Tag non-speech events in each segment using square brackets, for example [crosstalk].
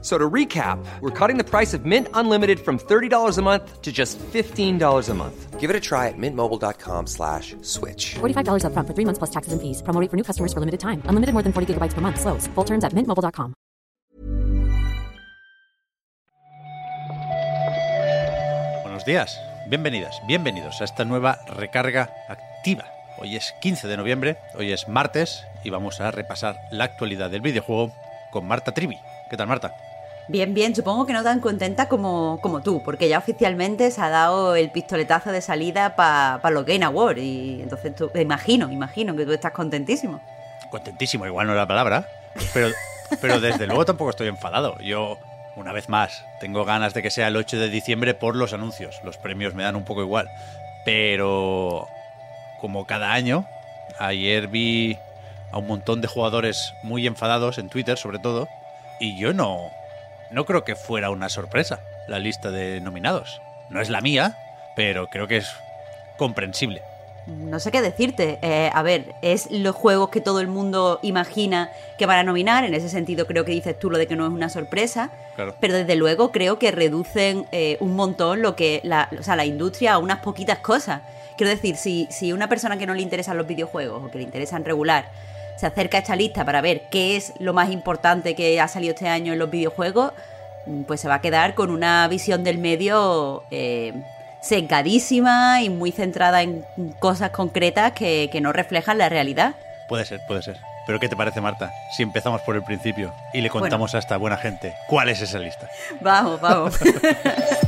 So to recap, we're cutting the price of Mint Unlimited from $30 a month to just $15 a month. Give it a try at mintmobile.com slash switch. $45 upfront for three months plus taxes and fees. Promo rate for new customers for limited time. Unlimited more than 40 gigabytes per month. Slows. Full terms at mintmobile.com. Buenos días, bienvenidas, bienvenidos a esta nueva recarga activa. Hoy es 15 de noviembre, hoy es martes y vamos a repasar la actualidad del videojuego con Marta Trivi. ¿Qué tal, Marta? Bien, bien, supongo que no tan contenta como, como tú, porque ya oficialmente se ha dado el pistoletazo de salida para los Game Awards. Y entonces tú, imagino, imagino que tú estás contentísimo. Contentísimo, igual no es la palabra, pero, pero desde luego tampoco estoy enfadado. Yo, una vez más, tengo ganas de que sea el 8 de diciembre por los anuncios. Los premios me dan un poco igual. Pero, como cada año, ayer vi a un montón de jugadores muy enfadados en Twitter, sobre todo, y yo no, no creo que fuera una sorpresa la lista de nominados. No es la mía, pero creo que es comprensible. No sé qué decirte. Eh, a ver, es los juegos que todo el mundo imagina que van a nominar. En ese sentido, creo que dices tú lo de que no es una sorpresa. Claro. Pero desde luego creo que reducen eh, un montón lo que la, o sea, la industria a unas poquitas cosas. Quiero decir, si, si una persona que no le interesan los videojuegos o que le interesan regular se acerca a esta lista para ver qué es lo más importante que ha salido este año en los videojuegos, pues se va a quedar con una visión del medio eh, sesgadísima y muy centrada en cosas concretas que, que no reflejan la realidad. Puede ser, puede ser. Pero ¿qué te parece, Marta? Si empezamos por el principio y le contamos a esta buena gente cuál es esa lista. Vamos, vamos. [laughs]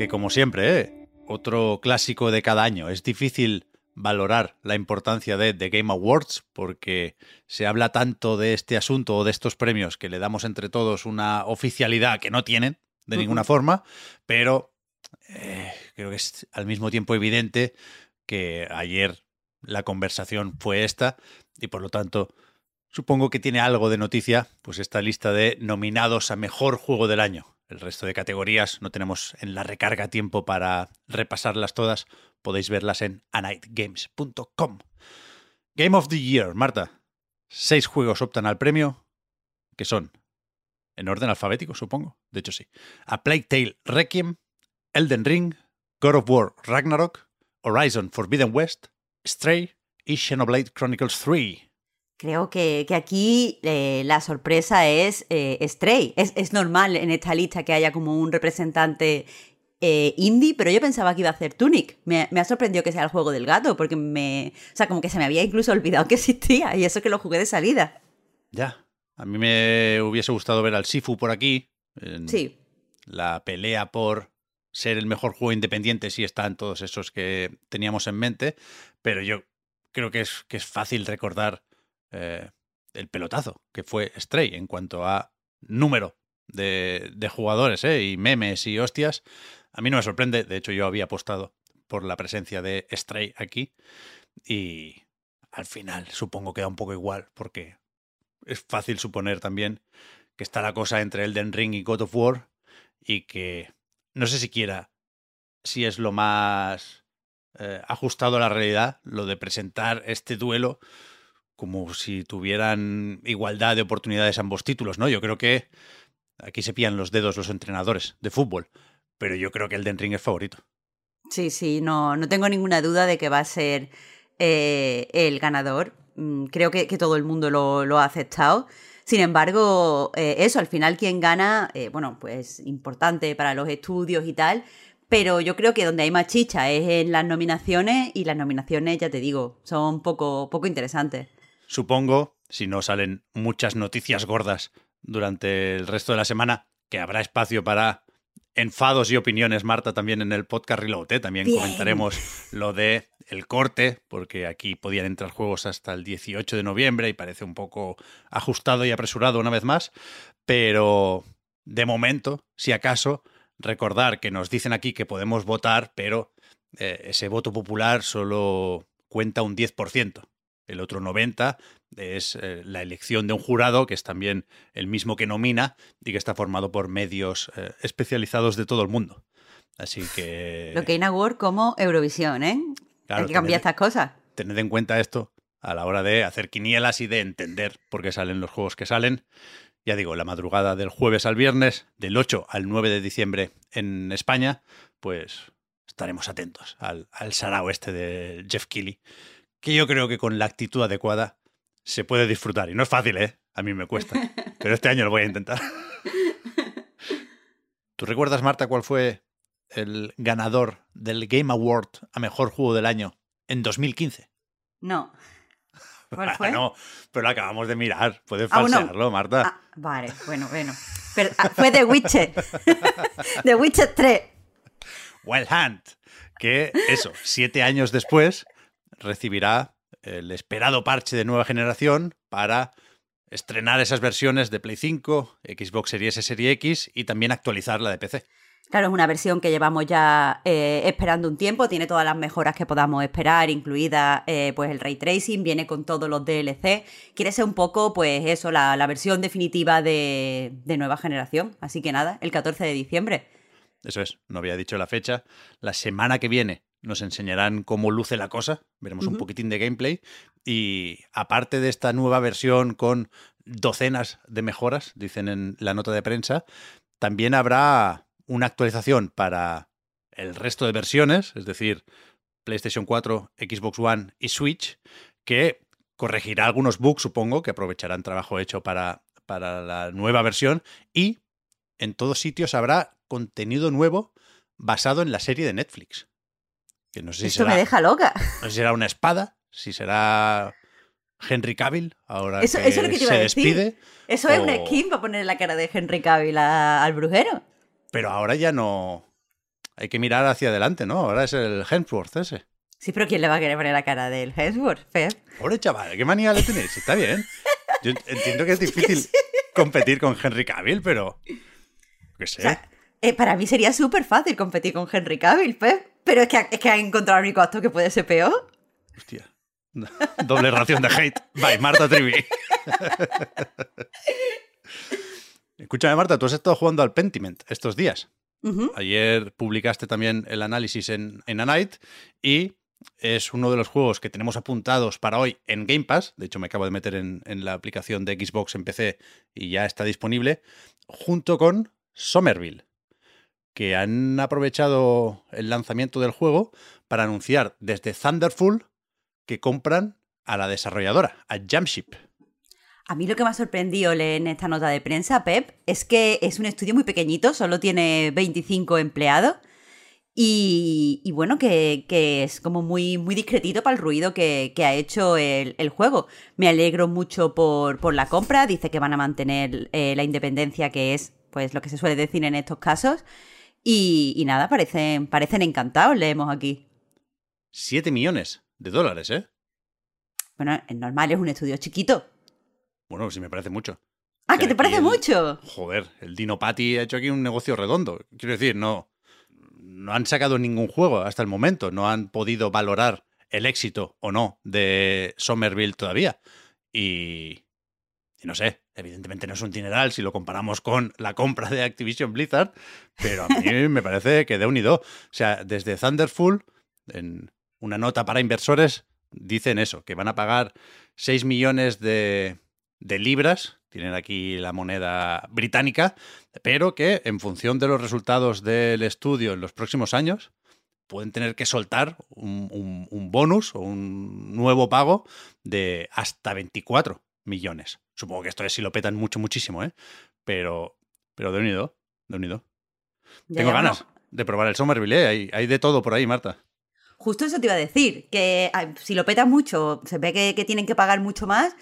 que como siempre, ¿eh? otro clásico de cada año. Es difícil valorar la importancia de The Game Awards porque se habla tanto de este asunto o de estos premios que le damos entre todos una oficialidad que no tienen de ninguna forma, pero eh, creo que es al mismo tiempo evidente que ayer la conversación fue esta y por lo tanto supongo que tiene algo de noticia pues esta lista de nominados a mejor juego del año. El resto de categorías no tenemos en la recarga tiempo para repasarlas todas. Podéis verlas en anightgames.com. Game of the Year, Marta. Seis juegos optan al premio, que son, en orden alfabético, supongo. De hecho, sí. A Plague Requiem, Elden Ring, God of War Ragnarok, Horizon Forbidden West, Stray y Xenoblade Chronicles 3. Creo que, que aquí eh, la sorpresa es eh, Stray. Es, es, normal en esta lista que haya como un representante eh, indie, pero yo pensaba que iba a hacer Tunic. Me, me, ha sorprendido que sea el juego del gato, porque me. O sea, como que se me había incluso olvidado que existía, y eso que lo jugué de salida. Ya. A mí me hubiese gustado ver al Sifu por aquí. sí. La pelea por ser el mejor juego independiente, sí están todos esos que teníamos en mente, pero yo creo que es, que es fácil recordar eh, el pelotazo que fue Stray en cuanto a número de, de jugadores ¿eh? y memes y hostias. A mí no me sorprende, de hecho yo había apostado por la presencia de Stray aquí y al final supongo que da un poco igual porque es fácil suponer también que está la cosa entre Elden Ring y God of War y que no sé siquiera si es lo más eh, ajustado a la realidad lo de presentar este duelo como si tuvieran igualdad de oportunidades ambos títulos, ¿no? Yo creo que aquí se pillan los dedos los entrenadores de fútbol, pero yo creo que el Den Ring es favorito. Sí, sí, no, no tengo ninguna duda de que va a ser eh, el ganador. Mm, creo que, todo el mundo lo, lo, ha aceptado. Sin embargo, eh, eso, al final quien gana, eh, bueno, pues importante para los estudios y tal, pero yo creo que donde hay más chicha es en las nominaciones y las nominaciones, ya te digo, son poco, poco interesantes supongo, si no salen muchas noticias gordas durante el resto de la semana, que habrá espacio para enfados y opiniones, Marta, también en el podcast Reload. ¿eh? También Bien. comentaremos lo de el corte, porque aquí podían entrar juegos hasta el 18 de noviembre y parece un poco ajustado y apresurado una vez más. Pero de momento, si acaso, recordar que nos dicen aquí que podemos votar, pero eh, ese voto popular solo cuenta un 10%. El otro 90% es eh, la elección de un jurado, que es también el mismo que nomina y que está formado por medios eh, especializados de todo el mundo. Así que... Lo que Award como Eurovisión, ¿eh? Claro, Hay que cambiar tened- estas cosas. tened en cuenta esto a la hora de hacer quinielas y de entender por qué salen los juegos que salen. Ya digo, la madrugada del jueves al viernes, del 8 al 9 de diciembre en España, pues estaremos atentos al, al sarao este de Jeff Keighley, que yo creo que con la actitud adecuada se puede disfrutar. Y no es fácil, ¿eh? A mí me cuesta. [laughs] Pero este año lo voy a intentar. ¿Tú recuerdas, Marta, cuál fue el ganador del Game Award a Mejor Juego del Año en 2015? No. ¿Cuál fue? Ah, no, pero lo acabamos de mirar. Puedes Ah, falsearlo, Marta. Ah, vale, bueno, bueno. Pero, ah, fue The Witcher. [laughs] The Witcher 3. Wild Hunt. Que eso, siete años después, recibirá el esperado parche de nueva generación para estrenar esas versiones de Play 5, Xbox Series S, Series X y también actualizar la de PC. Claro, es una versión que llevamos ya eh, esperando un tiempo, tiene todas las mejoras que podamos esperar, incluida eh, pues el ray tracing, viene con todos los DLC. Quiere ser un poco, pues eso, la, la versión definitiva de, de nueva generación. Así que nada, el 14 de diciembre. Eso es, no había dicho la fecha. La semana que viene nos enseñarán cómo luce la cosa, veremos un poquitín de gameplay y aparte de esta nueva versión con docenas de mejoras, dicen en la nota de prensa, también habrá una actualización para el resto de versiones, es decir, PlayStation 4, Xbox One y Switch, que corregirá algunos bugs, supongo, que aprovecharán trabajo hecho para, para la nueva versión y en todos sitios habrá contenido nuevo basado en la serie de Netflix. Que no sé si Esto será, me deja loca. no sé si será una espada, si será Henry Cavill, ahora Eso- que eso es lo que te iba se a decir. despide. Eso es una skin para poner la cara de Henry Cavill a- al brujero. Pero ahora ya no. Hay que mirar hacia adelante, ¿no? Ahora es el Hemsworth ese. Sí, pero ¿quién le va a querer poner la cara del Hemsworth? Pep? Pobre chaval, ¿qué manía le tenéis? Está bien. [laughs] Yo entiendo que es difícil competir con Henry Cavill, pero. ¿Qué sé? O sea, eh, para mí sería súper fácil competir con Henry Cavill, Pep. Pero es que, es que han encontrado el único acto que puede ser peor. Hostia. Doble ración de hate. Bye, Marta Trivi. [laughs] Escúchame, Marta, tú has estado jugando al Pentiment estos días. Ayer publicaste también el análisis en, en A Night y es uno de los juegos que tenemos apuntados para hoy en Game Pass. De hecho, me acabo de meter en, en la aplicación de Xbox en PC y ya está disponible, junto con Somerville, que han aprovechado el lanzamiento del juego para anunciar desde Thunderful que compran a la desarrolladora, a Jamship. A mí lo que me ha sorprendido en esta nota de prensa, Pep, es que es un estudio muy pequeñito, solo tiene 25 empleados. Y, bueno, que, es como muy, muy discretito para el ruido que, ha hecho el, el juego. Me alegro mucho por, por la compra. Dice que van a mantener eh, la independencia, que es pues lo que se suele decir en estos casos. Y, y nada, parecen, parecen encantados, leemos aquí. 7 millones de dólares, ¿eh? Bueno, es normal, es un estudio chiquito. Bueno, sí me parece mucho. Ah, que te parece el- mucho. Joder, el Dino Patti ha hecho aquí un negocio redondo. Quiero decir, no, no han sacado ningún juego hasta el momento, no han podido valorar el éxito o no de Somerville todavía. Y, y no sé, evidentemente no es un dineral si lo comparamos con la compra de Activision Blizzard, pero a mí [laughs] me parece que de unido. O sea, desde Thunderful, en una nota para inversores, dicen eso, que van a pagar 6 millones de, de libras, tienen aquí la moneda británica, pero que en función de los resultados del estudio en los próximos años, pueden tener que soltar un, un- un bonus o un nuevo pago de hasta 24 millones. Supongo que esto es si lo petan mucho, muchísimo, ¿eh? Pero, pero de unido, de unido. Ya, Tengo ganas de probar el Somerville, ¿eh? Hay, hay de todo por ahí, Marta. Justo eso te iba a decir, que si lo petas mucho, se ve que, que tienen que pagar mucho más,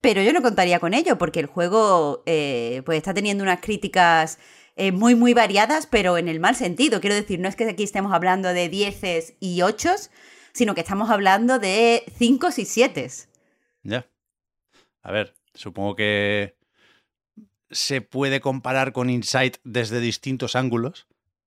pero yo no contaría con ello, porque el juego eh, pues está teniendo unas críticas eh, muy, muy variadas, pero en el mal sentido. Quiero decir, no es que aquí estemos hablando de dieces y ochos, sino que estamos hablando de cinco y siete. Ya. A ver, supongo que se puede comparar con Insight desde distintos ángulos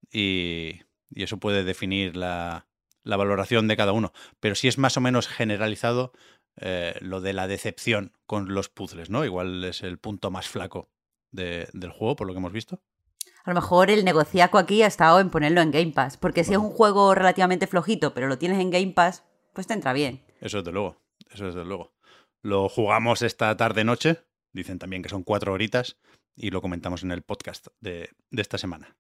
y, y eso puede definir la, la, valoración de cada uno. Pero sí es más o menos generalizado eh, lo de la decepción con los puzzles, ¿no? Igual es el punto más flaco de, del juego, por lo que hemos visto. A lo mejor el negociaco aquí ha estado en ponerlo en Game Pass, porque si es un juego relativamente flojito, pero lo tienes en Game Pass, pues te entra bien. Eso desde luego, eso desde luego. Lo jugamos esta tarde-noche, dicen también que son cuatro horitas, y lo comentamos en el podcast de, de esta semana.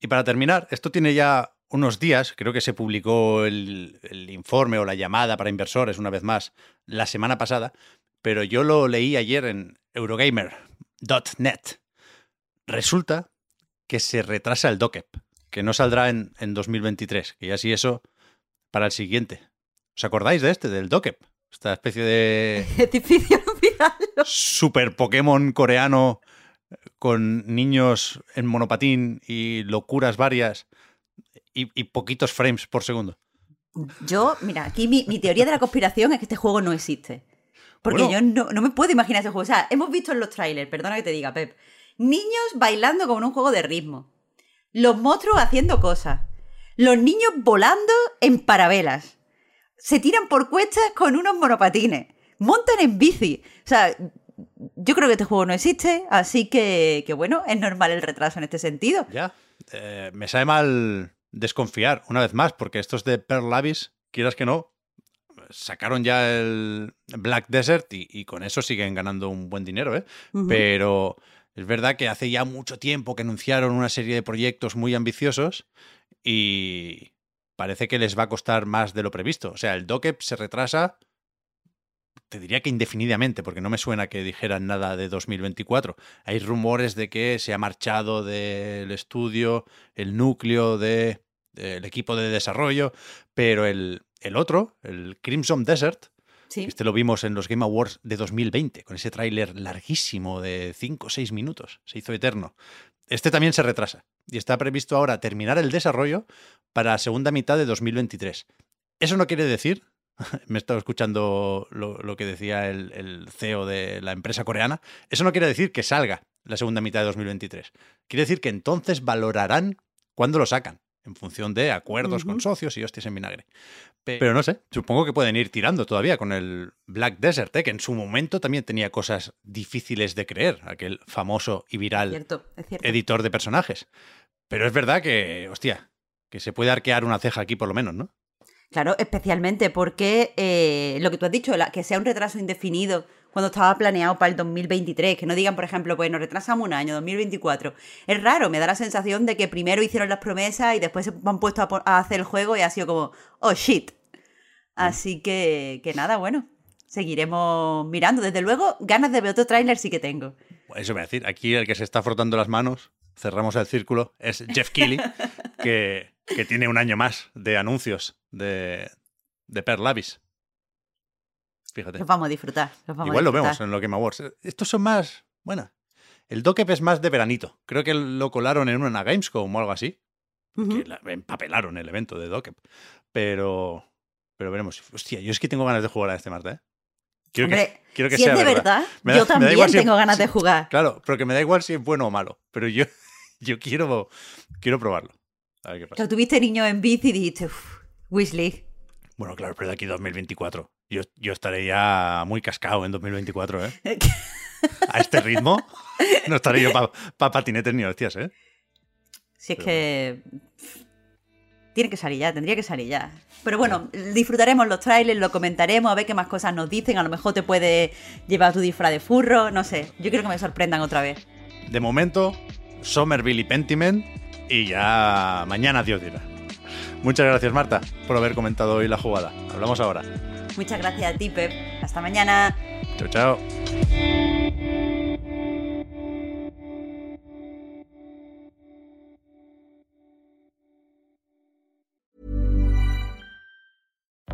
Y para terminar, esto tiene ya unos días, creo que se publicó el, informe o la llamada para inversores una vez más la semana pasada, pero yo lo leí ayer en Eurogamer.net. Resulta que se retrasa el DOCEP, que no saldrá en, en 2023, que ya sí eso para el siguiente. ¿Os acordáis de este, del DOCEP? Esta especie de... Es difícil olvidarlo. Super Pokémon coreano con niños en monopatín y locuras varias y, y poquitos frames por segundo. Yo, mira, aquí mi, mi, teoría de la conspiración es que este juego no existe. Porque bueno. yo no, no, me puedo imaginar ese juego. O sea, hemos visto en los trailers, perdona que te diga, Pep, niños bailando como en un juego de ritmo. Los monstruos haciendo cosas. Los niños volando en parabelas. Se tiran por cuestas con unos monopatines. Montan en bici. O sea, yo creo que este juego no existe, así que, que bueno, es normal el retraso en este sentido. Ya, eh, me sabe mal desconfiar una vez más, porque estos de Pearl Abyss, quieras que no, sacaron ya el Black Desert y, y con eso siguen ganando un buen dinero, ¿eh? Uh -huh. Pero es verdad que hace ya mucho tiempo que anunciaron una serie de proyectos muy ambiciosos y parece que les va a costar más de lo previsto. O sea, el DOCEP se retrasa te diría que indefinidamente, porque no me suena que dijeran nada de 2024. Hay rumores de que se ha marchado del estudio el núcleo del de, de equipo de desarrollo, pero el, el otro, el Crimson Desert, Sí. Este lo vimos en los Game Awards de 2020, con ese tráiler larguísimo de 5 o 6 minutos. Se hizo eterno. Este también se retrasa y está previsto ahora terminar el desarrollo para la segunda mitad de 2023. Eso no quiere decir, [laughs] me he estado escuchando lo, lo que decía el, el, CEO de la empresa coreana, eso no quiere decir que salga la segunda mitad de 2023. Quiere decir que entonces valorarán cuándo lo sacan en función de acuerdos uh -huh. con socios y hostias en vinagre. Pero no sé, supongo que pueden ir tirando todavía con el Black Desert, ¿eh? que en su momento también tenía cosas difíciles de creer, aquel famoso y viral es cierto, es cierto. editor de personajes. Pero es verdad que, hostia, que se puede arquear una ceja aquí por lo menos, ¿no? Claro, especialmente porque eh, lo que tú has dicho, la, que sea un retraso indefinido cuando estaba planeado para el 2023, que no digan, por ejemplo, pues nos retrasamos un año, 2024. Es raro, me da la sensación de que primero hicieron las promesas y después se han puesto a, a hacer el juego y ha sido como, oh shit. Así que, que nada, bueno, seguiremos mirando. Desde luego, ganas de ver otro tráiler sí que tengo. Eso me va a decir, aquí el que se está frotando las manos, cerramos el círculo, es Jeff Keighley, [laughs] que, que tiene un año más de anuncios de, de Per Lavis. Fíjate. Los vamos a disfrutar. Vamos Igual a disfrutar. lo vemos en los Game Awards. Estos son más. Bueno, el Dokep es más de veranito. Creo que lo colaron en una Gamescom o algo así. Uh -huh. que la, empapelaron el evento de Dokep. Pero. Pero veremos. Hostia, yo es que tengo ganas de jugar a este Marte, ¿eh? Quiero Hombre, que, quiero que si sea es de verdad, verdad yo da, también tengo si, ganas de jugar. Claro, pero que me da igual si es bueno o malo. Pero yo, [laughs] yo quiero, quiero probarlo. A ver qué pasa. Claro, tuviste niño en bici y dijiste, uff, League. Bueno, claro, pero de aquí 2024. Yo, yo estaré ya muy cascado en 2024, ¿eh? [laughs] A este ritmo no estaré yo para pa patinetes ni hostias, ¿eh? Si es pero... que tiene que salir ya, tendría que salir ya. Pero bueno, disfrutaremos los trailers, lo comentaremos, a ver qué más cosas nos dicen. A lo mejor te puede llevar tu disfraz de furro, no sé. Yo quiero que me sorprendan otra vez. De momento, Somerville y Pentiment, y ya mañana Dios dirá. Muchas gracias, Marta, por haber comentado hoy la jugada. Hablamos ahora. Muchas gracias a ti, Pep. Hasta mañana. Chao, chao.